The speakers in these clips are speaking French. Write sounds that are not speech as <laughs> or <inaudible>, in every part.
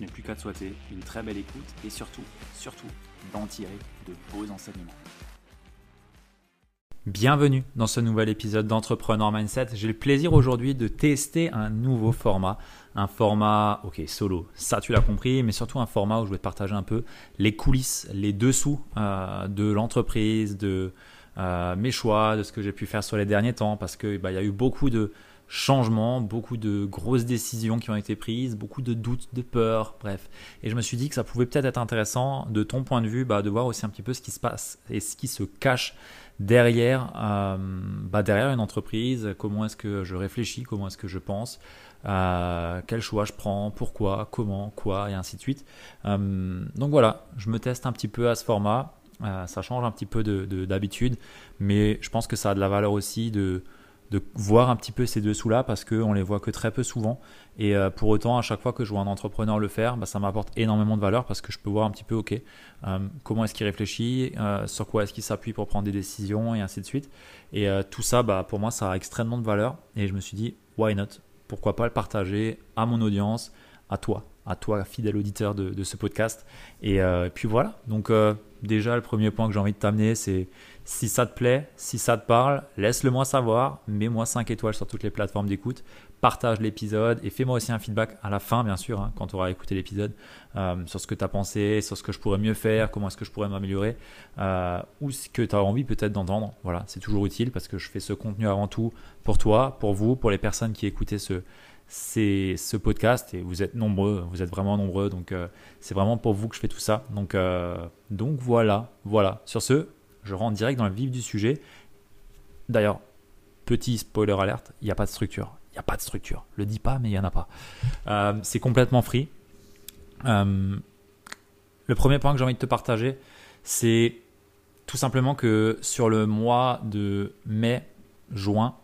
n'ai plus qu'à te souhaiter une très belle écoute et surtout, surtout, d'en tirer de beaux enseignements. Bienvenue dans ce nouvel épisode d'Entrepreneur Mindset. J'ai le plaisir aujourd'hui de tester un nouveau format. Un format, ok, solo, ça tu l'as compris, mais surtout un format où je vais te partager un peu les coulisses, les dessous euh, de l'entreprise, de euh, mes choix, de ce que j'ai pu faire sur les derniers temps, parce qu'il bah, y a eu beaucoup de changements, beaucoup de grosses décisions qui ont été prises, beaucoup de doutes, de peurs, bref. Et je me suis dit que ça pouvait peut-être être intéressant de ton point de vue, bah, de voir aussi un petit peu ce qui se passe et ce qui se cache derrière, euh, bah derrière une entreprise, comment est-ce que je réfléchis, comment est-ce que je pense, euh, quel choix je prends, pourquoi, comment, quoi, et ainsi de suite. Euh, donc voilà, je me teste un petit peu à ce format. ça change un petit peu d'habitude, de, mais je pense que ça a de la valeur aussi de, de voir un petit peu ces dessous-là parce qu'on les voit que très peu souvent. Et euh, pour autant, à chaque fois que je vois un entrepreneur le faire, bah, ça m'apporte énormément de valeur parce que je peux voir un petit peu, ok, euh, comment est-ce qu'il réfléchit, euh, sur quoi est-ce qu'il s'appuie pour prendre des décisions et ainsi de suite. Et tout ça, bah, pour moi, ça a extrêmement de valeur. Et je me suis dit, why not? Pourquoi pas le partager à mon audience, à toi, à toi, fidèle auditeur de, ce podcast. Et, et, puis voilà. Donc, déjà, le premier point que j'ai envie de t'amener, c'est si ça te plaît, si ça te parle, laisse-le moi savoir, mets-moi 5 étoiles sur toutes les plateformes d'écoute, partage l'épisode et fais-moi aussi un feedback à la fin, bien sûr, hein, quand tu auras écouté l'épisode, euh, sur ce que tu as pensé, sur ce que je pourrais mieux faire, comment est-ce que je pourrais m'améliorer, euh, ou ce que tu as envie peut-être d'entendre. Voilà, c'est toujours utile parce que je fais ce contenu avant tout pour toi, pour vous, pour les personnes qui écoutaient ce, ce podcast et vous êtes nombreux, vous êtes vraiment nombreux, donc euh, c'est vraiment pour vous que je fais tout ça. Donc, donc voilà, voilà. Sur ce, je rentre direct dans le vif du sujet. D'ailleurs, petit spoiler alerte, il n'y a pas de structure. Il n'y a pas de structure. Le dis pas, mais il n'y en a pas. Euh, c'est complètement free. Euh, le premier point que j'ai envie de te partager, c'est tout simplement que sur le mois de mai, juin,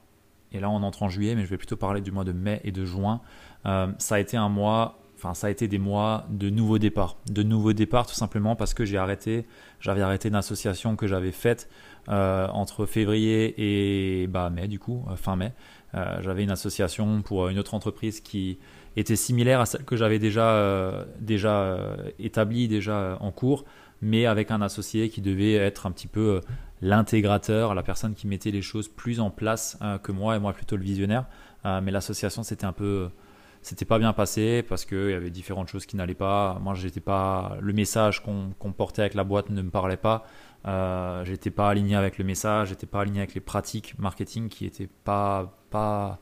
et là on entre en juillet, mais je vais plutôt parler du mois de mai et de juin, euh, ça a été un mois enfin ça a été des mois de nouveaux départs, de nouveaux départs tout simplement parce que j'ai arrêté, j'avais arrêté une association que j'avais faite euh, entre février et bah, mai du coup, euh, fin mai. Euh, j'avais une association pour une autre entreprise qui était similaire à celle que j'avais déjà déjà établie, déjà en cours, mais avec un associé qui devait être un petit peu l'intégrateur, la personne qui mettait les choses plus en place que moi et moi plutôt le visionnaire. mais l'association c'était un peu c'était pas bien passé parce qu'il y avait différentes choses qui n'allaient pas. Moi, j'étais pas. Le message qu'on portait avec la boîte ne me parlait pas. Euh, j'étais pas aligné avec le message, j'étais pas aligné avec les pratiques marketing qui étaient pas pas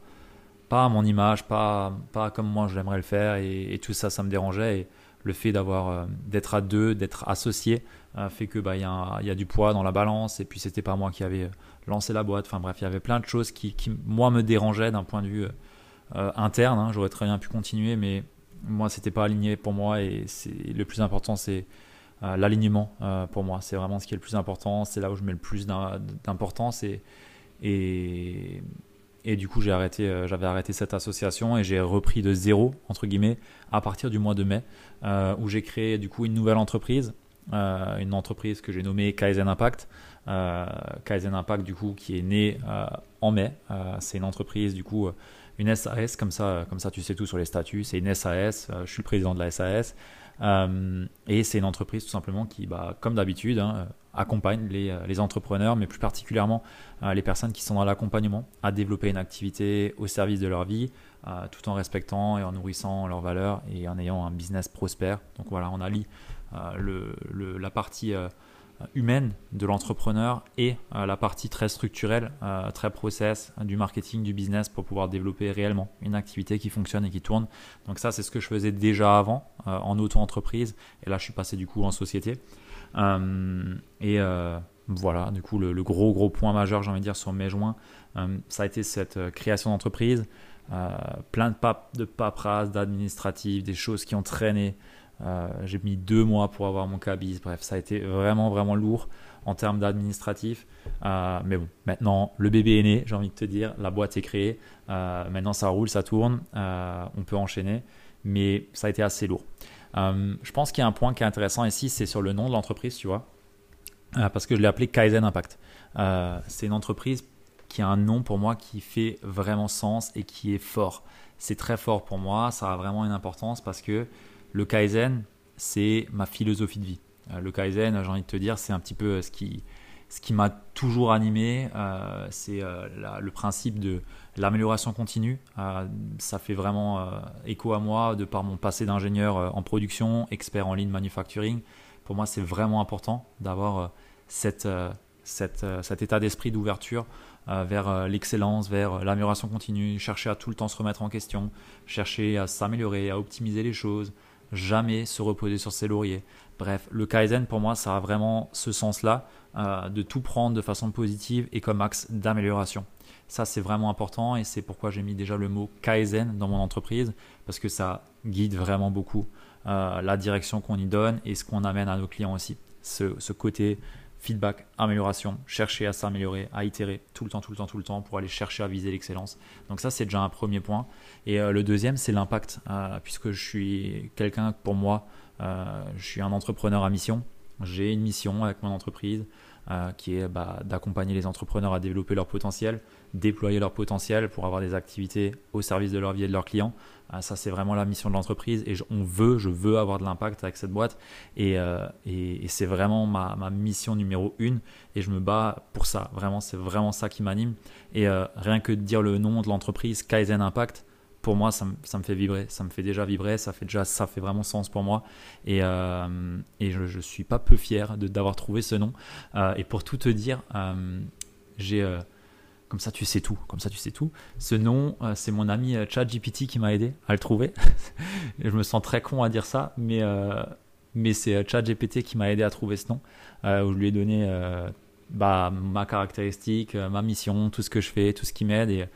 pas à mon image, pas pas comme moi j'aimerais le faire et, tout ça, ça me dérangeait. Et le fait d'avoir euh, d'être à deux, d'être associé, euh, fait que bah y, a du poids dans la balance. Et puis c'était pas moi qui avait lancé la boîte. Enfin bref, il y avait plein de choses qui, qui moi me dérangeaient d'un point de vue euh, interne. Hein. J'aurais très bien pu continuer, mais moi, c'était pas aligné pour moi. Et le plus important, c'est euh, l'alignement euh, pour moi. C'est vraiment ce qui est le plus important. C'est là où je mets le plus d'importance. Et, du coup, j'ai arrêté, j'avais arrêté cette association et j'ai repris de zéro, entre guillemets, à partir du mois de mai, où j'ai créé du coup une nouvelle entreprise. une entreprise que j'ai nommée Kaizen Impact. Kaizen Impact, du coup, qui est née en mai. c'est une entreprise, du coup, une SAS, comme ça, comme ça tu sais tout sur les statuts, c'est une SAS, euh, je suis le président de la SAS. et c'est une entreprise tout simplement qui, bah, comme d'habitude, hein, accompagne les, entrepreneurs, mais plus particulièrement les personnes qui sont dans l'accompagnement à développer une activité au service de leur vie, tout en respectant et en nourrissant leurs valeurs et en ayant un business prospère. Donc voilà, on allie la partie humaine de l'entrepreneur et euh, la partie très structurelle, euh, très process du marketing, du business pour pouvoir développer réellement une activité qui fonctionne et qui tourne. Donc ça, c'est ce que je faisais déjà avant euh, en auto-entreprise et là, je suis passé du coup en société. et voilà, du coup, le, gros gros point majeur, j'ai envie de dire, sur joints, ça a été cette création d'entreprise. plein de, pap de paperasse, d'administratif, des choses qui ont traîné, euh, j'ai mis deux mois pour avoir mon cabis. Bref, ça a été vraiment, vraiment lourd en termes d'administratif. Euh, mais bon, maintenant, le bébé est né, j'ai envie de te dire. La boîte est créée. Euh, maintenant, ça roule, ça tourne. on peut enchaîner. Mais ça a été assez lourd. je pense qu'il y a un point qui est intéressant ici, c'est sur le nom de l'entreprise, tu vois. parce que je l'ai appelé Kaizen Impact. c'est une entreprise qui a un nom pour moi qui fait vraiment sens et qui est fort. C'est très fort pour moi. Ça a vraiment une importance parce que le Kaizen, c'est ma philosophie de vie. Euh, le Kaizen, j'ai envie de te dire, c'est un petit peu ce qui, ce qui m'a toujours animé. Euh, c'est euh, le principe de l'amélioration continue. ça fait vraiment écho à moi de par mon passé d'ingénieur en production, expert en ligne manufacturing. Pour moi, c'est vraiment important d'avoir cet état d'esprit d'ouverture vers l'excellence, vers l'amélioration continue, chercher à tout le temps se remettre en question, chercher à s'améliorer, à optimiser les choses, jamais se reposer sur ses lauriers. Bref, le Kaizen pour moi, ça a vraiment ce sens-là, euh, de tout prendre de façon positive et comme axe d'amélioration. Ça, c'est vraiment important et c'est pourquoi j'ai mis déjà le mot Kaizen dans mon entreprise, parce que ça guide vraiment beaucoup euh, la direction qu'on y donne et ce qu'on amène à nos clients aussi. Ce, ce côté feedback, amélioration, chercher à s'améliorer, à itérer tout le temps, tout le temps, tout le temps pour aller chercher à viser l'excellence. Donc ça, c'est déjà un premier point. Et euh, le deuxième, c'est l'impact, euh, puisque je suis quelqu'un, pour moi, euh, je suis un entrepreneur à mission. J'ai une mission avec mon entreprise qui est bah, d'accompagner les entrepreneurs à développer leur potentiel, déployer leur potentiel pour avoir des activités au service de leur vie et de leurs clients. Ah, ça, c'est vraiment la mission de l'entreprise et on veut, je veux avoir de l'impact avec cette boîte et, euh, c'est vraiment ma, mission numéro une et je me bats pour ça. Vraiment, c'est vraiment ça qui m'anime. Et euh, rien que de dire le nom de l'entreprise, Kaizen Impact, pour moi, ça, me fait vibrer. Ça me fait déjà vibrer. Ça fait déjà, ça fait vraiment sens pour moi. Et, euh, je, suis pas peu fier d'avoir trouvé ce nom. et pour tout te dire, j'ai comme ça, tu sais tout. Comme ça, tu sais tout. Ce nom, euh, c'est mon ami euh, ChatGPT qui m'a aidé à le trouver. <laughs> je me sens très con à dire ça, mais, euh, mais c'est ChatGPT qui m'a aidé à trouver ce nom. où je lui ai donné bah, ma caractéristique, ma mission, tout ce que je fais, tout ce qui m'aide. Et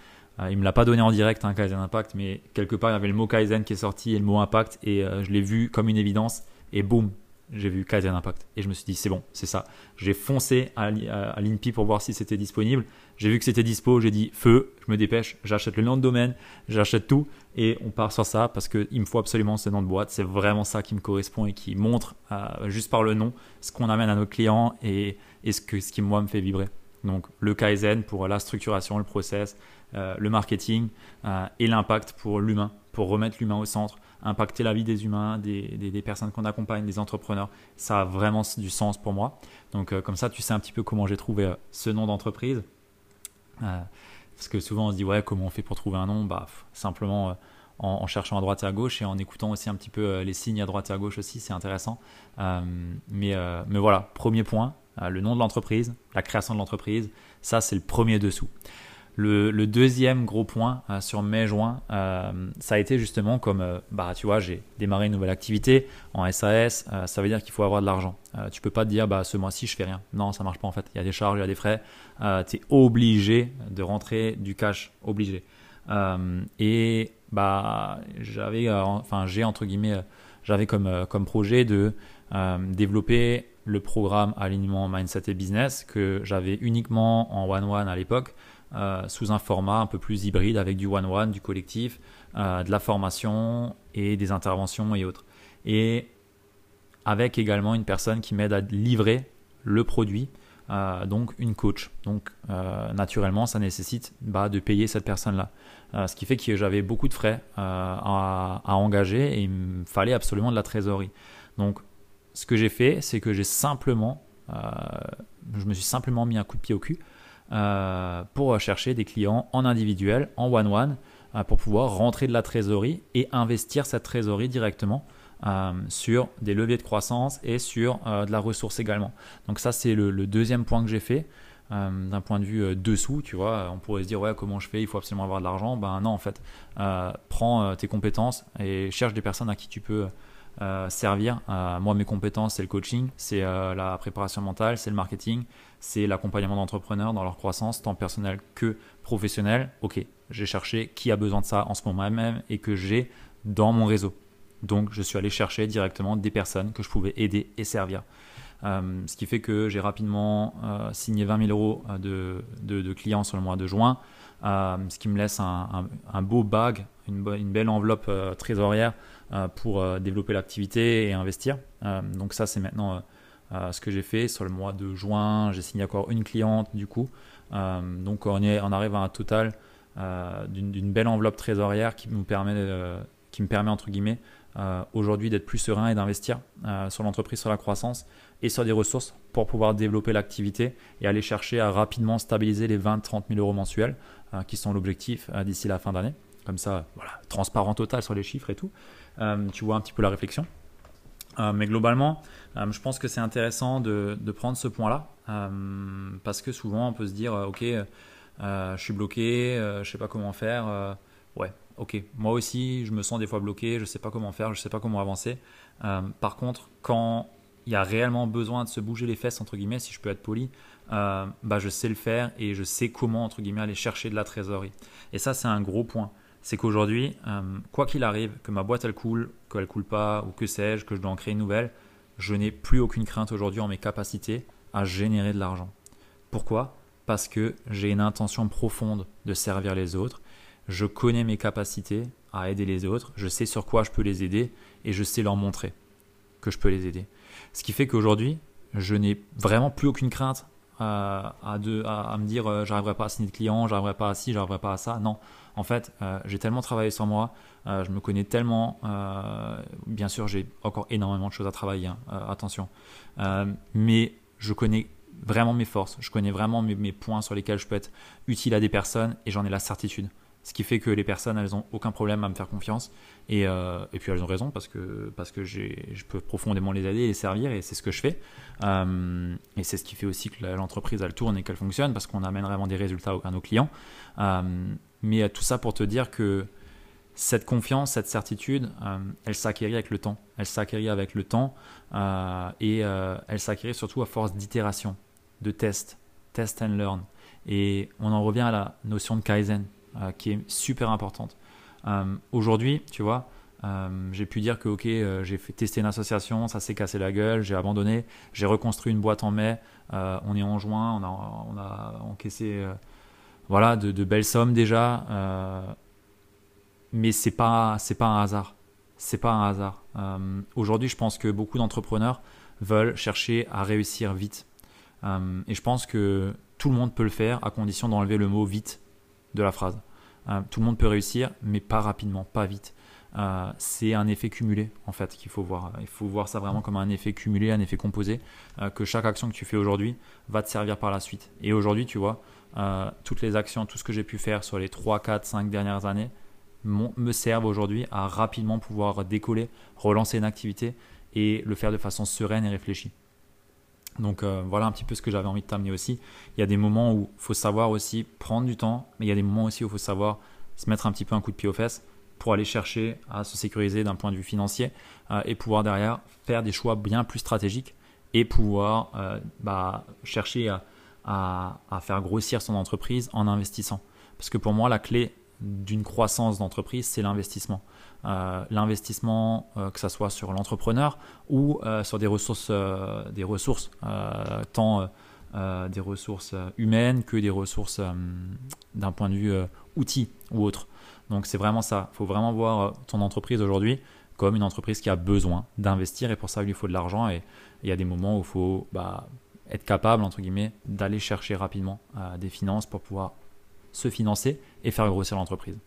il me l'a pas donné en direct, hein, Kaizen Impact, mais quelque part, il y avait le mot Kaizen qui est sorti et le mot Impact. Et je l'ai vu comme une évidence. Et boum, j'ai vu Kaizen Impact. Et je me suis dit, c'est bon, c'est ça. J'ai foncé à, l'INPI pour voir si c'était disponible. J'ai vu que c'était dispo, j'ai dit feu, je me dépêche, j'achète le nom de domaine, j'achète tout et on part sur ça parce qu'il me faut absolument ce nom de boîte. C'est vraiment ça qui me correspond et qui montre euh, juste par le nom ce qu'on amène à nos clients et, ce qui moi me fait vibrer. Donc le Kaizen pour la structuration, le process, euh, le marketing euh, et l'impact pour l'humain, pour remettre l'humain au centre, impacter la vie des humains, des, personnes qu'on accompagne, des entrepreneurs. Ça a vraiment du sens pour moi. Donc comme ça, tu sais un petit peu comment j'ai trouvé ce nom d'entreprise. Euh, parce que souvent on se dit ouais comment on fait pour trouver un nom? Bah simplement euh, en, cherchant à droite et à gauche et en écoutant aussi un petit peu euh, les signes à droite et à gauche aussi c'est intéressant mais, mais voilà premier point le nom de l'entreprise la création de l'entreprise ça c'est le premier dessous le, deuxième gros point euh, sur mai-juin, euh, ça a été justement comme, euh, bah, tu vois, j'ai démarré une nouvelle activité en SAS, ça veut dire qu'il faut avoir de l'argent. tu peux pas te dire, bah, ce mois-ci, je fais rien. Non, ça marche pas en fait. Il y a des charges, il y a des frais. tu es obligé de rentrer du cash, obligé. et bah, j'avais, enfin, j'ai entre guillemets, j'avais comme, comme projet de développer le programme alignement mindset et business que j'avais uniquement en one-one à l'époque. Euh, sous un format un peu plus hybride avec du one-one, du collectif, euh, de la formation et des interventions et autres. Et avec également une personne qui m'aide à livrer le produit donc une coach. Donc naturellement, ça nécessite bah, de payer cette personne-là. ce qui fait que j'avais beaucoup de frais à, à, engager et il me fallait absolument de la trésorerie. Donc ce que j'ai fait, c'est que j'ai simplement, je me suis simplement mis un coup de pied au cul pour chercher des clients en individuel, en one-one, pour pouvoir rentrer de la trésorerie et investir cette trésorerie directement euh, sur des leviers de croissance et sur euh, de la ressource également. Donc ça c'est le, deuxième point que j'ai fait. Euh, d'un point de vue dessous, tu vois, on pourrait se dire ouais comment je fais, il faut absolument avoir de l'argent. Ben non en fait, prends tes compétences et cherche des personnes à qui tu peux servir. moi mes compétences c'est le coaching, c'est la préparation mentale, c'est le marketing, c'est l'accompagnement d'entrepreneurs dans leur croissance tant personnelle que professionnelle. Ok, j'ai cherché qui a besoin de ça en ce moment même et que j'ai dans mon réseau. Donc je suis allé chercher directement des personnes que je pouvais aider et servir. Euh, ce qui fait que j'ai rapidement euh, signé 20 000 euros euh, de, clients sur le mois de juin, ce qui me laisse un, beau bag, une, belle enveloppe trésorière pour développer l'activité et investir. donc ça c'est maintenant ce que j'ai fait sur le mois de juin. J'ai signé encore une cliente du coup. donc on, on, arrive à un total d'une belle enveloppe trésorière qui me permet, qui me permet entre guillemets euh, aujourd'hui d'être plus serein et d'investir euh, sur l'entreprise, sur la croissance et sur des ressources pour pouvoir développer l'activité et aller chercher à rapidement stabiliser les 20-30 000 euros mensuels euh, qui sont l'objectif d'ici la fin d'année. Comme ça, voilà, transparent total sur les chiffres et tout. tu vois un petit peu la réflexion. mais globalement, je pense que c'est intéressant de, prendre ce point-là parce que souvent on peut se dire, ok, je suis bloqué, je ne sais pas comment faire. ouais, ok, moi aussi, je me sens des fois bloqué, je ne sais pas comment faire, je ne sais pas comment avancer. Euh, par contre, quand il y a réellement besoin de se bouger les fesses, entre guillemets, si je peux être poli, euh, bah, je sais le faire et je sais comment, entre guillemets, aller chercher de la trésorerie. Et ça, c'est un gros point. C'est qu'aujourd'hui, euh, quoi qu'il arrive, que ma boîte elle coule, qu'elle coule pas, ou que sais-je, que je dois en créer une nouvelle, je n'ai plus aucune crainte aujourd'hui en mes capacités à générer de l'argent. Pourquoi? Parce que j'ai une intention profonde de servir les autres je connais mes capacités à aider les autres, je sais sur quoi je peux les aider et je sais leur montrer que je peux les aider. Ce qui fait qu'aujourd'hui, je n'ai vraiment plus aucune crainte à, à, me dire euh, j'arriverai pas à signer de clients, j'arriverai pas à ci, j'arriverai pas à ça. Non, en fait, euh, j'ai tellement travaillé sur moi, euh, je me connais tellement. bien sûr, j'ai encore énormément de choses à travailler, hein, attention. mais je connais vraiment mes forces, je connais vraiment mes points sur lesquels je peux être utile à des personnes et j'en ai la certitude. Ce qui fait que les personnes, elles n'ont aucun problème à me faire confiance. Et, euh, et, puis elles ont raison parce que, parce que je peux profondément les aider et les servir et c'est ce que je fais. Euh, et c'est ce qui fait aussi que l'entreprise, elle tourne et qu'elle fonctionne parce qu'on amène vraiment des résultats à nos clients. Euh, mais tout ça pour te dire que cette confiance, cette certitude, elle s'acquérit avec le temps. Elle s'acquérit avec le temps et elle s'acquérit surtout à force d'itération, de test, test and learn. Et on en revient à la notion de Kaizen. Euh, qui est super importante. Euh, aujourd'hui, tu vois, euh, j'ai pu dire que ok, j'ai fait tester une association, ça s'est cassé la gueule, j'ai abandonné, j'ai reconstruit une boîte en mai, on est en juin, on a, encaissé voilà, de, belles sommes déjà, mais c'est pas pas un hasard, c'est pas un hasard. Aujourd'hui, je pense que beaucoup d'entrepreneurs veulent chercher à réussir vite, et je pense que tout le monde peut le faire à condition d'enlever le mot vite de la phrase. Euh, tout le monde peut réussir, mais pas rapidement, pas vite. Euh, c'est un effet cumulé en fait qu'il faut voir. Il faut voir ça vraiment comme un effet cumulé, un effet composé, euh, que chaque action que tu fais aujourd'hui va te servir par la suite. Et aujourd'hui, tu vois, toutes les actions, tout ce que j'ai pu faire sur les 3, 4, 5 dernières années me servent aujourd'hui à rapidement pouvoir décoller, relancer une activité et le faire de façon sereine et réfléchie. Donc euh, voilà un petit peu ce que j'avais envie de t'amener aussi. Il y a des moments où il faut savoir aussi prendre du temps, mais il y a des moments aussi où il faut savoir se mettre un petit peu un coup de pied aux fesses pour aller chercher à se sécuriser d'un point de vue financier euh, et pouvoir derrière faire des choix bien plus stratégiques et pouvoir euh, bah, chercher à, faire grossir son entreprise en investissant. Parce que pour moi, la clé d'une croissance d'entreprise, c'est l'investissement. Euh, l'investissement, euh, que ce soit sur l'entrepreneur ou euh, sur des ressources, des ressources tant des ressources humaines que des ressources d'un point de vue outil ou autre. Donc c'est vraiment ça. Il faut vraiment voir ton entreprise aujourd'hui comme une entreprise qui a besoin d'investir et pour ça il lui faut de l'argent et il y a des moments où il faut bah, être capable, entre guillemets, d'aller chercher rapidement des finances pour pouvoir se financer et faire grossir l'entreprise.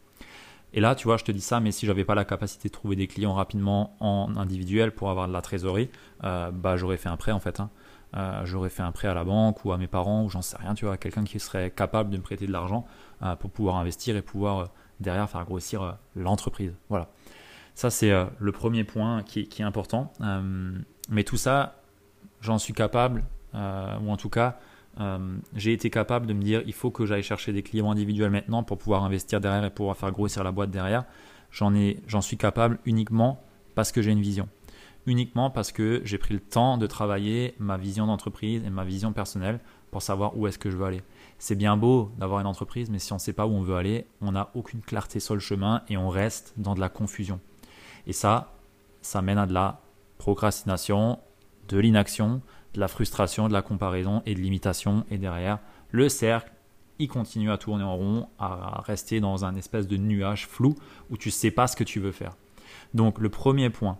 Et là, tu vois, je te dis ça, mais si j'avais pas la capacité de trouver des clients rapidement en individuel pour avoir de la trésorerie, bah j'aurais fait un prêt en fait. Hein. Euh, j'aurais fait un prêt à la banque ou à mes parents ou j'en sais rien, tu vois, quelqu'un qui serait capable de me prêter de l'argent euh, pour pouvoir investir et pouvoir euh, derrière faire grossir l'entreprise. Voilà. Ça, c'est le premier point qui est important. mais tout ça, j'en suis capable, ou en tout cas, j'ai été capable de me dire il faut que j'aille chercher des clients individuels maintenant pour pouvoir investir derrière et pouvoir faire grossir la boîte derrière. J'en suis capable uniquement parce que j'ai une vision uniquement parce que j'ai pris le temps de travailler ma vision d'entreprise et ma vision personnelle pour savoir où est-ce que je veux aller. C'est bien beau d'avoir une entreprise, mais si on ne sait pas où on veut aller, on n'a aucune clarté sur le chemin et on reste dans de la confusion. Et ça, ça mène à de la procrastination, de l'inaction, de la frustration, de la comparaison et de l'imitation. Et derrière, le cercle, il continue à tourner en rond, à rester dans un espèce de nuage flou où tu ne sais pas ce que tu veux faire. Donc le premier point,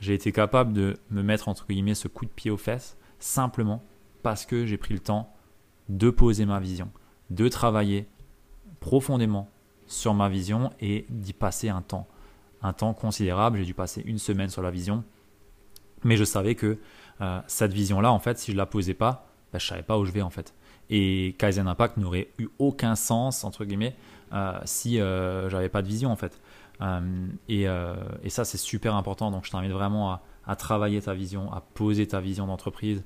j'ai été capable de me mettre entre guillemets ce coup de pied aux fesses simplement parce que j'ai pris le temps de poser ma vision, de travailler profondément sur ma vision et d'y passer un temps, un temps considérable. J'ai dû passer une semaine sur la vision, mais je savais que euh, cette vision-là, en fait, si je la posais pas, ben, je savais pas où je vais en fait. Et Kaizen Impact n'aurait eu aucun sens entre guillemets euh, si euh, j'avais pas de vision en fait. Euh, et, ça, c'est super important. Donc, je t'invite vraiment à, travailler ta vision, à poser ta vision d'entreprise.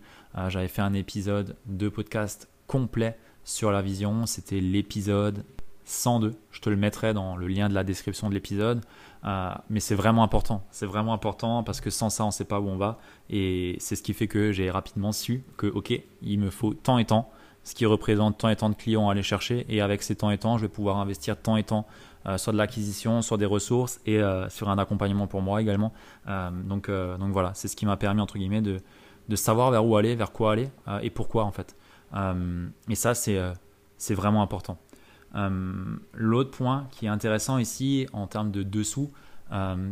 J'avais fait un épisode de podcast complet sur la vision. C'était l'épisode 102. Je te le mettrai dans le lien de la description de l'épisode. Mais c'est vraiment important. C'est vraiment important parce que sans ça, on ne sait pas où on va. Et c'est ce qui fait que j'ai rapidement su que, OK, il me faut tant et tant, ce qui représente tant et tant de clients à aller chercher. Et avec ces temps et temps, je vais pouvoir investir tant et tant euh, sur de l'acquisition, sur des ressources et euh, sur un accompagnement pour moi également. Euh, donc, donc voilà, c'est ce qui m'a permis entre guillemets de, de savoir vers où aller, vers quoi aller et pourquoi en fait. et ça, c'est c'est vraiment important. L'autre point qui est intéressant ici en termes de dessous,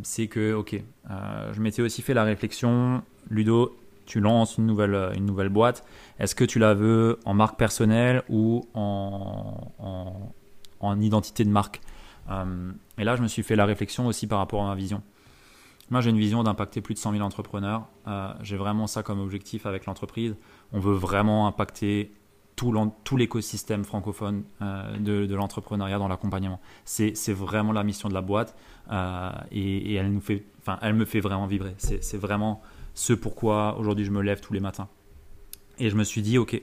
c'est que, ok, je m'étais aussi fait la réflexion, Ludo, tu lances une nouvelle, une nouvelle boîte, est-ce que tu la veux en marque personnelle ou en, en, en identité de marque? Euh, et là, je me suis fait la réflexion aussi par rapport à ma vision. Moi, j'ai une vision d'impacter plus de 100 000 entrepreneurs. Euh, j'ai vraiment ça comme objectif avec l'entreprise. On veut vraiment impacter tout l'écosystème francophone euh, de, l'entrepreneuriat dans l'accompagnement. C'est vraiment la mission de la boîte et, elle, me fait vraiment vibrer. C'est vraiment ce pourquoi aujourd'hui je me lève tous les matins. Et je me suis dit, ok,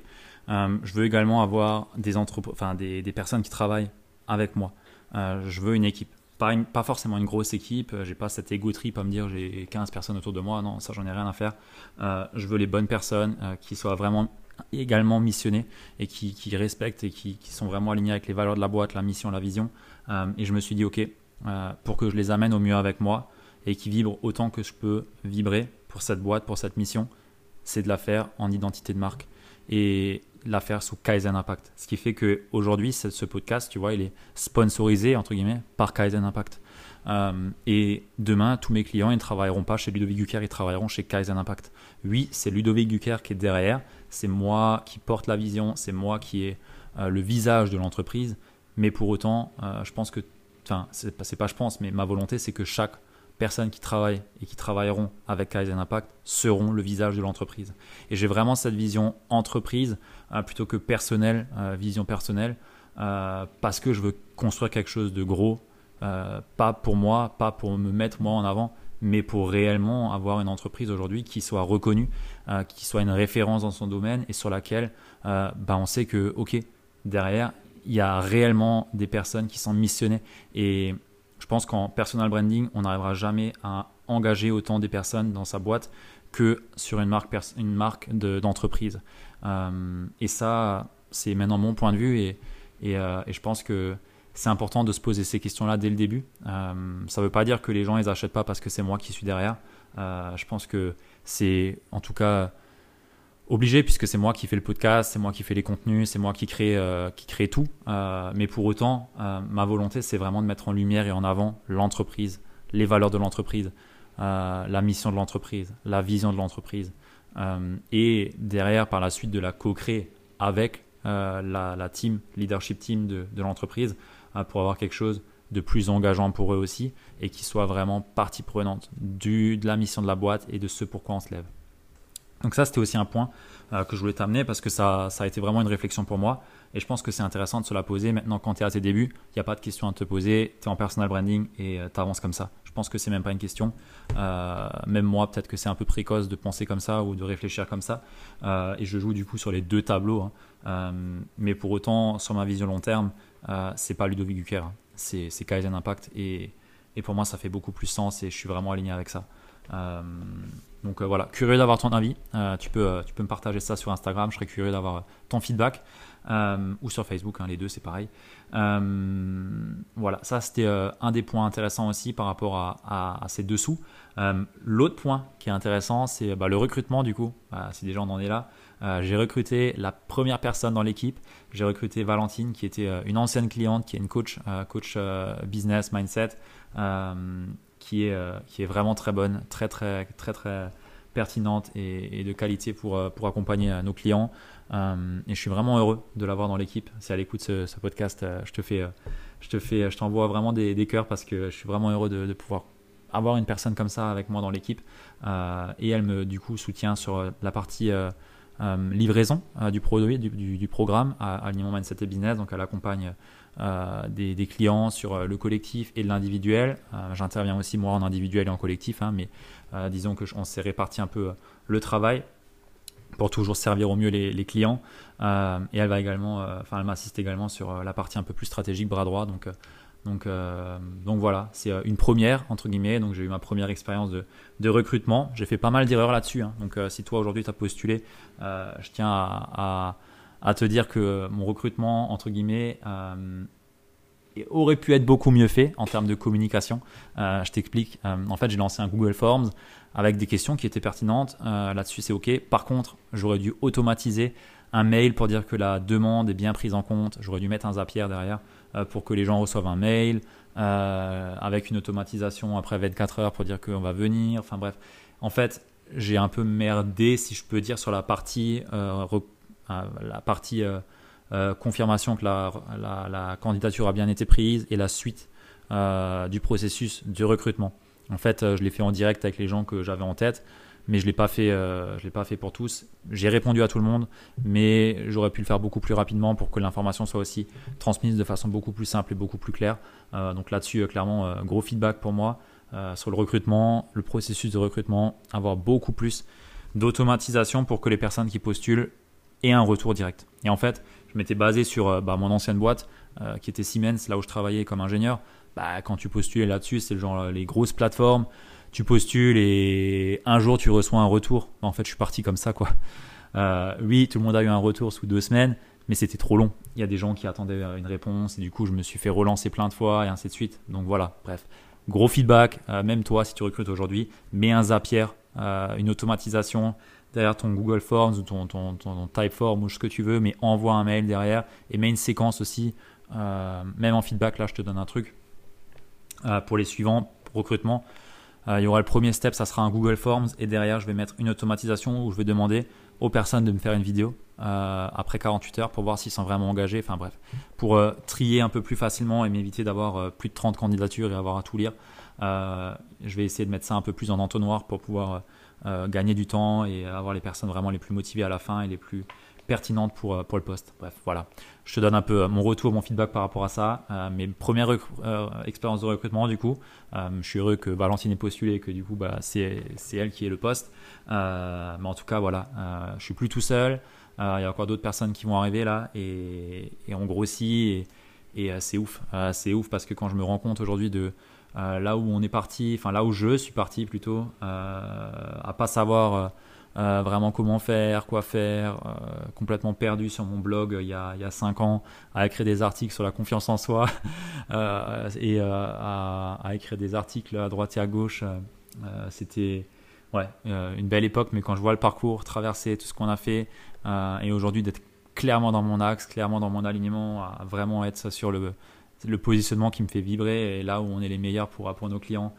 je veux également avoir des, personnes qui travaillent avec moi. Euh, je veux une équipe. Pas, forcément une grosse équipe, euh, j'ai pas cette égo trip à me dire j'ai 15 personnes autour de moi, non, ça j'en ai rien à faire. Euh, je veux les bonnes personnes qui soient vraiment également missionnées et qui, respectent et qui, sont vraiment alignées avec les valeurs de la boîte, la mission, la vision. et je me suis dit, ok, pour que je les amène au mieux avec moi et qui vibrent autant que je peux vibrer pour cette boîte, pour cette mission, c'est de la faire en identité de marque. Et la faire sous Kaizen Impact. Ce qui fait qu'aujourd'hui, ce podcast, tu vois, il est sponsorisé, entre guillemets, par Kaizen Impact. Euh, et demain, tous mes clients, ils ne travailleront pas chez Ludovic Gucker, ils travailleront chez Kaizen Impact. Oui, c'est Ludovic Gucker qui est derrière, c'est moi qui porte la vision, c'est moi qui ai euh, le visage de l'entreprise, mais pour autant, euh, je pense que, enfin, c'est pas, pas je pense, mais ma volonté, c'est que chaque personnes qui travaillent et qui travailleront avec Kaizen Impact seront le visage de l'entreprise. Et j'ai vraiment cette vision entreprise plutôt que personnelle, vision personnelle, parce que je veux construire quelque chose de gros, pas pour moi, pas pour me mettre moi en avant, mais pour réellement avoir une entreprise aujourd'hui qui soit reconnue, qui soit une référence dans son domaine et sur laquelle bah, on sait que, ok, derrière, il y a réellement des personnes qui sont missionnées. Et je pense qu'en personal branding, on n'arrivera jamais à engager autant des personnes dans sa boîte que sur une marque, une marque d'entreprise. Euh, et ça, c'est maintenant mon point de vue et, euh, et, je pense que c'est important de se poser ces questions-là dès le début. Euh, ça ne veut pas dire que les gens ils achètent pas parce que c'est moi qui suis derrière. je pense que c'est en tout cas obligé puisque c'est moi qui fais le podcast, c'est moi qui fais les contenus, c'est moi qui crée, euh, qui crée tout. Euh, mais pour autant, euh, ma volonté, c'est vraiment de mettre en lumière et en avant l'entreprise, les valeurs de l'entreprise, la mission de l'entreprise, la vision de l'entreprise, et derrière, par la suite, de la co-créer avec la, team, leadership team de, de l'entreprise pour avoir quelque chose de plus engageant pour eux aussi et qui soit vraiment partie prenante du, de la mission de la boîte et de ce pourquoi on se lève. Donc ça, c'était aussi un point euh, que je voulais t'amener parce que ça, ça a été vraiment une réflexion pour moi. Et je pense que c'est intéressant de se la poser. Maintenant, quand tu es à tes débuts, il n'y a pas de question à te poser. Tu es en personal branding et euh, tu avances comme ça. Je pense que c'est même pas une question. Euh, même moi, peut-être que c'est un peu précoce de penser comme ça ou de réfléchir comme ça. et je joue du coup sur les deux tableaux. Hein. mais pour autant, sur ma vision long terme, c'est pas Ludovic Gucker. Hein. C'est Kaizen Impact. Et, pour moi, ça fait beaucoup plus sens et je suis vraiment aligné avec ça. Donc euh, voilà, curieux d'avoir ton avis. Euh, tu, peux, euh, tu peux me partager ça sur Instagram, je serais curieux d'avoir ton feedback. ou sur Facebook, hein, les deux c'est pareil. voilà, ça c'était un des points intéressants aussi par rapport à, ces dessous. L'autre point qui est intéressant, c'est bah, le recrutement du coup. si déjà on en est là, j'ai recruté la première personne dans l'équipe. J'ai recruté Valentine qui était une ancienne cliente, qui est une coach, coach business mindset qui est, euh, qui est vraiment très bonne, très très très très pertinente et, de qualité pour, euh, pour accompagner euh, nos clients. et je suis vraiment heureux de l'avoir dans l'équipe. Si elle écoute ce, ce podcast, je te fais, je te fais, je t'envoie vraiment des, des, cœurs parce que je suis vraiment heureux de, pouvoir avoir une personne comme ça avec moi dans l'équipe. et elle me du coup soutient sur la partie livraison du produit, du, programme à, à Mindset et Business. Donc elle accompagne euh, des, clients sur euh, le collectif et l'individuel. Euh, j'interviens aussi moi en individuel et en collectif, hein, mais disons que on s'est réparti un peu le travail pour toujours servir au mieux les, clients. et elle va également, enfin elle m'assiste également sur la partie un peu plus stratégique bras droit. Donc donc, donc voilà, c'est une première, entre guillemets. Donc j'ai eu ma première expérience de, recrutement. J'ai fait pas mal d'erreurs là-dessus. Hein. Donc si toi aujourd'hui tu as postulé, je tiens à, à te dire que mon recrutement, entre guillemets, euh, aurait pu être beaucoup mieux fait en termes de communication. Euh, je t'explique. Euh, en fait, j'ai lancé un Google Forms avec des questions qui étaient pertinentes. Là-dessus, c'est OK. Par contre, j'aurais dû automatiser un mail pour dire que la demande est bien prise en compte. J'aurais dû mettre un Zapier derrière pour que les gens reçoivent un mail avec une automatisation après 24 heures pour dire qu'on va venir. Enfin bref, en fait, j'ai un peu merdé, si je peux dire, sur la partie la euh, euh, confirmation que la, candidature a bien été prise et la suite euh, du processus de recrutement. En fait, je l'ai fait en direct avec les gens que j'avais en tête, mais je l'ai pas fait. je l'ai pas fait pour tous. J'ai répondu à tout le monde, mais j'aurais pu le faire beaucoup plus rapidement pour que l'information soit aussi transmise de façon beaucoup plus simple et beaucoup plus claire. donc là-dessus, clairement, gros feedback pour moi sur le recrutement, le processus de recrutement, avoir beaucoup plus d'automatisation pour que les personnes qui postulent et un retour direct. Et en fait, je m'étais basé sur euh, bah, mon ancienne boîte euh, qui était Siemens, là où je travaillais comme ingénieur. Bah, quand tu postules là-dessus, c'est le genre euh, les grosses plateformes. Tu postules et un jour tu reçois un retour. En fait, je suis parti comme ça, quoi. oui, tout le monde a eu un retour sous deux semaines, mais c'était trop long. Il y a des gens qui attendaient une réponse et du coup, je me suis fait relancer plein de fois et ainsi de suite. Donc voilà, bref. Gros feedback, même toi, si tu recrutes aujourd'hui, mets un Zapier, une automatisation, derrière ton Google Forms ou ton, Typeform ou ce que tu veux, mais envoie un mail derrière et mets une séquence aussi. Euh, même en feedback, là, je te donne un truc. Euh, pour les suivants, recrutement, euh, il y aura le premier step, ça sera un Google Forms et derrière, je vais mettre une automatisation où je vais demander aux personnes de me faire une vidéo après 48 heures pour voir s'ils sont vraiment engagés. Enfin bref, pour trier un peu plus facilement et m'éviter d'avoir plus de 30 candidatures et avoir à tout lire. je vais essayer de mettre ça un peu plus en entonnoir pour pouvoir euh, gagner du temps et avoir les personnes vraiment les plus motivées à la fin et les plus pertinentes pour, euh, pour le poste. Bref, voilà. Je te donne un peu euh, mon retour, mon feedback par rapport à ça. mes premières expériences de recrutement, du coup, je suis heureux que Valentine ait postulé et que du coup, bah, c'est elle qui est le poste. mais en tout cas, voilà, je suis plus tout seul. Il y a encore d'autres personnes qui vont arriver là et, et on grossit et, et c'est ouf. c'est ouf parce que quand je me rends compte aujourd'hui de euh, là où on est parti, enfin là où je suis parti plutôt, euh, à pas savoir euh, vraiment comment faire, quoi faire, complètement perdu sur mon blog il y a, il y a 5 ans, à écrire des articles sur la confiance en soi <laughs> et à, écrire des articles à droite et à gauche. C'était ouais, une belle époque, mais quand je vois le parcours, traverser tout ce qu'on a fait et aujourd'hui d'être clairement dans mon axe, clairement dans mon alignement, à vraiment être sur le le positionnement qui me fait vibrer et là où on est les meilleurs pour, pour nos clients.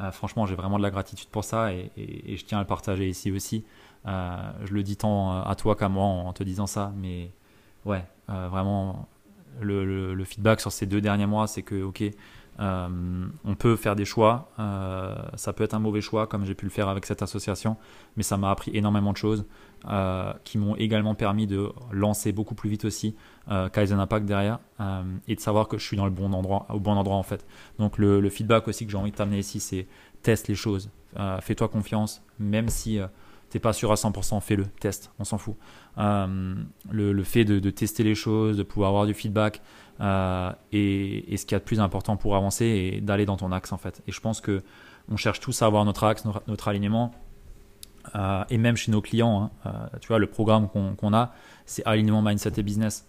Euh, franchement, j'ai vraiment de la gratitude pour ça et, je tiens à le partager ici aussi. Je le dis tant à toi qu'à moi en te disant ça, mais ouais, vraiment, le, feedback sur ces deux derniers mois, c'est que, ok, euh, on peut faire des choix, euh, ça peut être un mauvais choix comme j'ai pu le faire avec cette association, mais ça m'a appris énormément de choses euh, qui m'ont également permis de lancer beaucoup plus vite aussi Kaizen Impact derrière et de savoir que je suis dans le bon endroit, au bon endroit en fait. Donc le, feedback aussi que j'ai envie de t'amener ici, c'est teste les choses, fais-toi confiance, même si t'es pas sûr à 100%, fais-le, teste, on s'en fout. le, fait de, tester les choses, de pouvoir avoir du feedback, euh, et, ce qui est de plus important pour avancer et d'aller dans ton axe en fait. Et je pense que on cherche tous à avoir notre axe, notre, alignement. Euh, et même chez nos clients, hein, euh, tu vois, le programme qu'on a, c'est alignement mindset et business.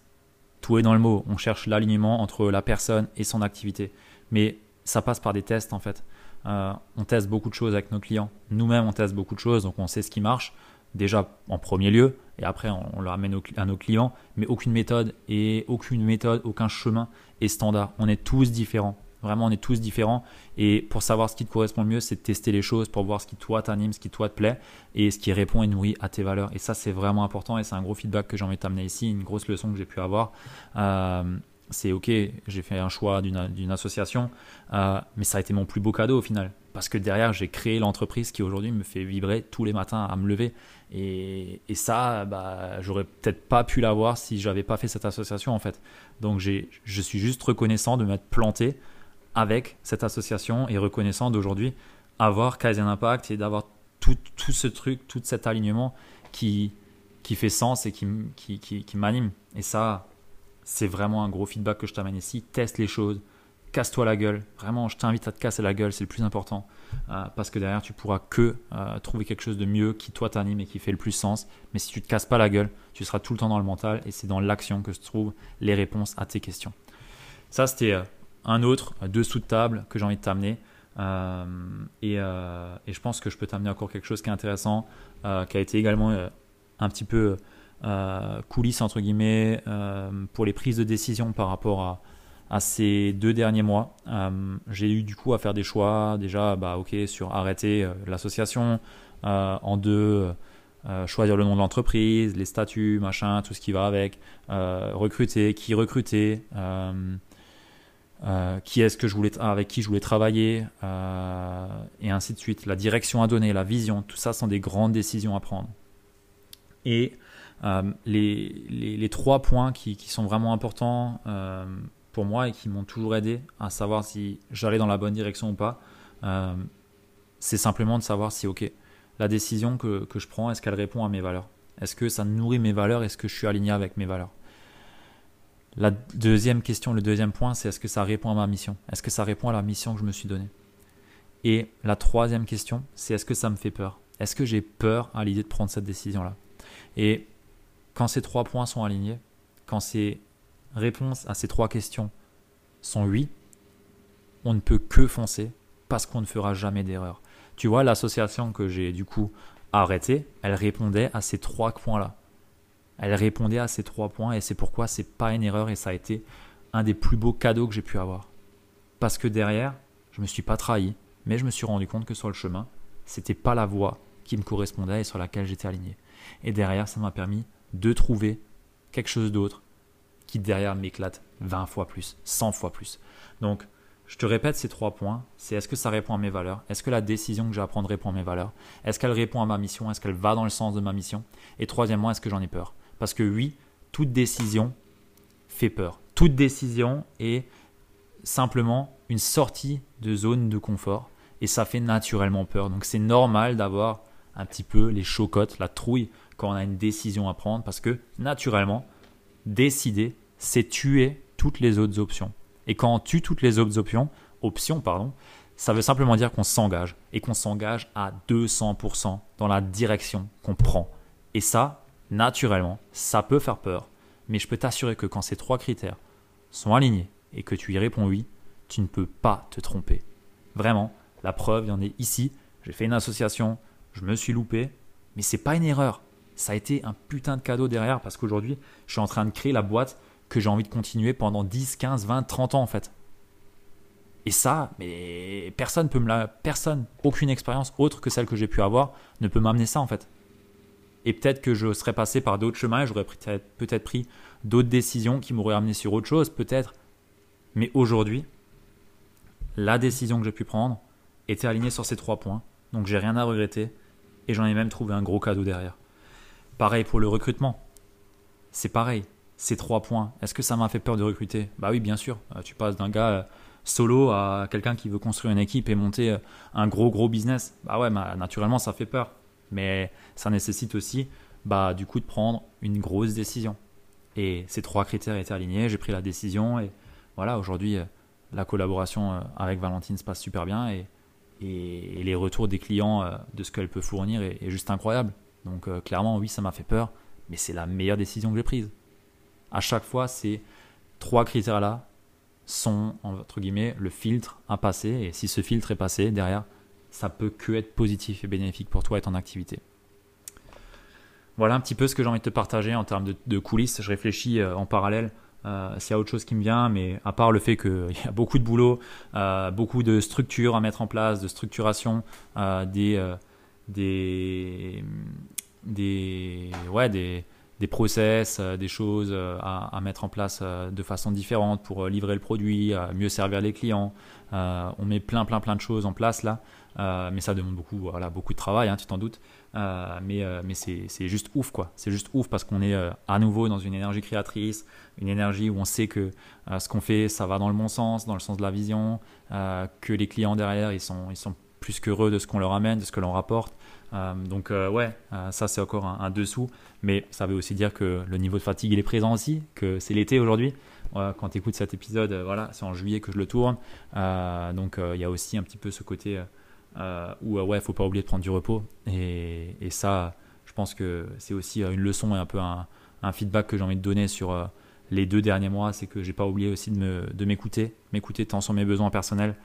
Tout est dans le mot. On cherche l'alignement entre la personne et son activité. Mais ça passe par des tests en fait. On teste beaucoup de choses avec nos clients. Nous-mêmes, on teste beaucoup de choses, donc on sait ce qui marche déjà en premier lieu, et après on, le ramène à nos clients, mais aucune méthode et aucune méthode, aucun chemin est standard. On est tous différents. Vraiment, on est tous différents. Et pour savoir ce qui te correspond le mieux, c'est de tester les choses pour voir ce qui toi t'anime, ce qui toi te plaît et ce qui répond et nourrit à tes valeurs. Et ça, c'est vraiment important et c'est un gros feedback que j'ai envie de t'amener ici, une grosse leçon que j'ai pu avoir. Euh, c'est ok, j'ai fait un choix d'une association, euh, mais ça a été mon plus beau cadeau au final. Parce que derrière, j'ai créé l'entreprise qui aujourd'hui me fait vibrer tous les matins à me lever. Et, ça, bah, j'aurais peut-être pas pu l'avoir si j'avais pas fait cette association en fait. Donc je suis juste reconnaissant de m'être planté avec cette association et reconnaissant d'aujourd'hui avoir Kaizen Impact et d'avoir tout, tout, ce truc, tout cet alignement qui, qui fait sens et qui, qui, qui, qui m'anime. Et ça, c'est vraiment un gros feedback que je t'amène ici. Teste les choses, casse-toi la gueule. Vraiment, je t'invite à te casser la gueule, c'est le plus important. Euh, parce que derrière, tu pourras que euh, trouver quelque chose de mieux qui, toi, t'anime et qui fait le plus sens. Mais si tu te casses pas la gueule, tu seras tout le temps dans le mental et c'est dans l'action que se trouvent les réponses à tes questions. Ça, c'était euh, un autre, deux sous de table que j'ai envie de t'amener. Et, je pense que je peux t'amener encore quelque chose qui est intéressant, qui a été également un petit peu coulisses, entre guillemets, pour les prises de décision par rapport à ces deux derniers mois. Euh, j'ai eu du coup à faire des choix déjà bah, ok sur arrêter euh, l'association, euh, en deux choisir le nom de l'entreprise, les statuts, machin, tout ce qui va avec, recruter, qui recruter, qui est-ce que je voulais avec qui je voulais travailler et ainsi de suite. La direction à donner, la vision, tout ça sont des grandes décisions à prendre. Et les, les, trois points qui, sont vraiment importants pour moi et qui m'ont toujours aidé à savoir si j'allais dans la bonne direction ou pas, euh, c'est simplement de savoir si, ok, la décision que, je prends, est-ce qu'elle répond à mes valeurs? Est-ce que ça nourrit mes valeurs? Est-ce que je suis aligné avec mes valeurs? La deuxième question, le deuxième point, c'est est-ce que ça répond à ma mission? Est-ce que ça répond à la mission que je me suis donnée? Et la troisième question, c'est est-ce que ça me fait peur? Est-ce que j'ai peur à l'idée de prendre cette décision-là? Quand ces trois points sont alignés, quand c'est réponse à ces trois questions sont oui, on ne peut que foncer parce qu'on ne fera jamais d'erreur. Tu vois, l'association que j'ai du coup arrêtée, elle répondait à ces trois points-là. Elle répondait à ces trois points et c'est pourquoi c'est pas une erreur et ça a été un des plus beaux cadeaux que j'ai pu avoir. Parce que derrière, je me suis pas trahi, mais je me suis rendu compte que sur le chemin, c'était pas la voie qui me correspondait et sur laquelle j'étais aligné. Et derrière, ça m'a permis de trouver quelque chose d'autre qui derrière m'éclate 20 fois plus, 100 fois plus. Donc, je te répète ces trois points. C'est est-ce que ça répond à mes valeurs? Est-ce que la décision que j'ai à prendre répond à mes valeurs? Est-ce qu'elle répond à ma mission? Est-ce qu'elle va dans le sens de ma mission? Et troisièmement, est-ce que j'en ai peur? Parce que oui, toute décision fait peur. Toute décision est simplement une sortie de zone de confort et ça fait naturellement peur. Donc c'est normal d'avoir un petit peu les chocottes, la trouille quand on a une décision à prendre parce que naturellement, décider, c'est tuer toutes les autres options. Et quand on tue toutes les autres options, options pardon, ça veut simplement dire qu'on s'engage et qu'on s'engage à 200% dans la direction qu'on prend. Et ça, naturellement, ça peut faire peur, mais je peux t'assurer que quand ces trois critères sont alignés et que tu y réponds oui, tu ne peux pas te tromper. Vraiment, la preuve, il y en est ici. J'ai fait une association, je me suis loupé, mais c'est pas une erreur. Ça a été un putain de cadeau derrière parce qu'aujourd'hui, je suis en train de créer la boîte que j'ai envie de continuer pendant 10, 15, 20, 30 ans en fait. Et ça, mais personne peut me la, personne, aucune expérience autre que celle que j'ai pu avoir ne peut m'amener ça en fait. Et peut-être que je serais passé par d'autres chemins j'aurais peut-être pris d'autres décisions qui m'auraient amené sur autre chose, peut-être. Mais aujourd'hui, la décision que j'ai pu prendre était alignée sur ces trois points. Donc j'ai rien à regretter. Et j'en ai même trouvé un gros cadeau derrière. Pareil pour le recrutement. C'est pareil. Ces trois points. Est-ce que ça m'a fait peur de recruter? Bah oui, bien sûr. Euh, tu passes d'un gars euh, solo à quelqu'un qui veut construire une équipe et monter euh, un gros gros business. Bah ouais, naturellement ça fait peur. Mais ça nécessite aussi bah, du coup de prendre une grosse décision. Et ces trois critères étaient alignés, j'ai pris la décision et voilà, aujourd'hui la collaboration avec Valentine se passe super bien et, les retours des clients de ce qu'elle peut fournir est, juste incroyable. Donc clairement oui ça m'a fait peur, mais c'est la meilleure décision que j'ai prise. À chaque fois ces trois critères là sont, entre guillemets, le filtre à passer. Et si ce filtre est passé, derrière, ça peut que être positif et bénéfique pour toi et ton activité. Voilà un petit peu ce que j'ai envie de te partager en termes de, coulisses. Je réfléchis euh, en parallèle euh, s'il y a autre chose qui me vient, mais à part le fait qu'il <laughs> y a beaucoup de boulot, euh, beaucoup de structures à mettre en place, de structuration, des, des, des, ouais, des, des process, euh, des choses euh, à, mettre en place euh, de façon différente pour livrer le produit, mieux servir les clients. on met plein, plein, plein de choses en place là, mais ça demande beaucoup, voilà, beaucoup de travail, hein, tu t'en doutes. mais mais c'est juste ouf quoi. C'est juste ouf parce qu'on est à nouveau dans une énergie créatrice, une énergie où on sait que ce qu'on fait, ça va dans le bon sens, dans le sens de la vision, que les clients derrière, ils sont, ils sont plus qu'heureux de ce qu'on leur amène, de ce que l'on rapporte. Euh, donc euh, ouais, euh, ça c'est encore un, dessous, mais ça veut aussi dire que le niveau de fatigue il est présent aussi, que c'est l'été aujourd'hui. quand tu écoutes cet épisode, voilà, c'est en juillet que je le tourne, donc il y a aussi un petit peu ce côté où ouais, faut pas oublier de prendre du repos, et, ça, je pense que c'est aussi une leçon et un peu un, feedback que j'ai envie de donner sur les deux derniers mois, c'est que j'ai pas oublié aussi de m'écouter, m'écouter tant sur mes besoins personnels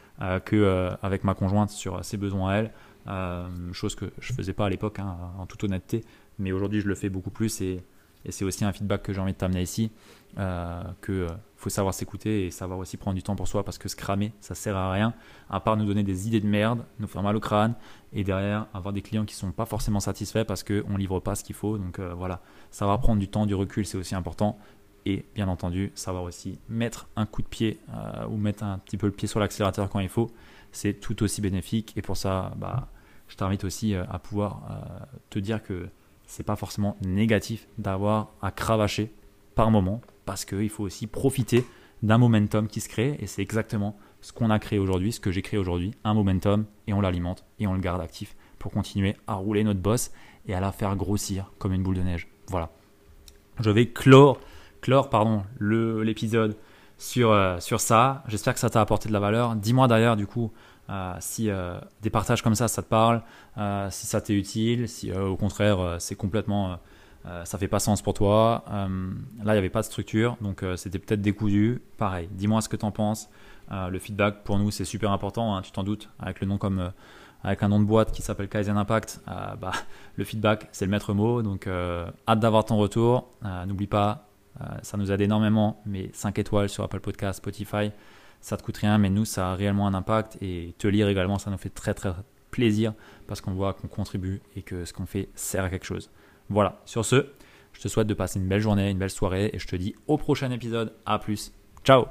que avec ma conjointe sur ses besoins à elle. Euh, chose que je faisais pas à l'époque, hein, en toute honnêteté, mais aujourd'hui je le fais beaucoup plus et, c'est aussi un feedback que j'ai envie de t'amener ici, euh, que euh, faut savoir s'écouter et savoir aussi prendre du temps pour soi parce que se cramer, ça sert à rien, à part nous donner des idées de merde, nous faire mal au crâne et derrière avoir des clients qui sont pas forcément satisfaits parce qu'on livre pas ce qu'il faut. Donc voilà, savoir prendre du temps, du recul, c'est aussi important. Et bien entendu, savoir aussi mettre un coup de pied ou mettre un petit peu le pied sur l'accélérateur quand il faut, c'est tout aussi bénéfique. Et pour ça, bah, je t'invite aussi euh, à pouvoir euh, te dire que c'est pas forcément négatif d'avoir à cravacher par moment parce qu'il faut aussi profiter d'un momentum qui se crée et c'est exactement ce qu'on a créé aujourd'hui, ce que j'ai créé aujourd'hui, un momentum et on l'alimente et on le garde actif pour continuer à rouler notre boss et à la faire grossir comme une boule de neige. Voilà. Je vais clore, clore pardon, l'épisode sur, euh, sur ça. J'espère que ça t'a apporté de la valeur. Dis-moi d'ailleurs du coup euh, si euh, des partages comme ça, ça te parle, si ça t'est utile, si au contraire c'est complètement, ça fait pas sens pour toi. là, il n'y avait pas de structure, donc c'était peut-être décousu. Pareil, dis-moi ce que tu en penses. le feedback pour nous c'est super important, hein, tu t'en doutes, avec le nom comme avec un nom de boîte qui s'appelle Kaizen Impact, bah, <laughs> le feedback c'est le maître mot. Donc hâte d'avoir ton retour. N'oublie pas, ça nous aide énormément, mais 5 étoiles sur Apple Podcast, Spotify ça te coûte rien, mais nous, ça a réellement un impact. Et te lire également, ça nous fait très très plaisir parce qu'on voit qu'on contribue et que ce qu'on fait sert à quelque chose. Voilà, sur ce, je te souhaite de passer une belle journée, une belle soirée et je te dis au prochain épisode. À plus. Ciao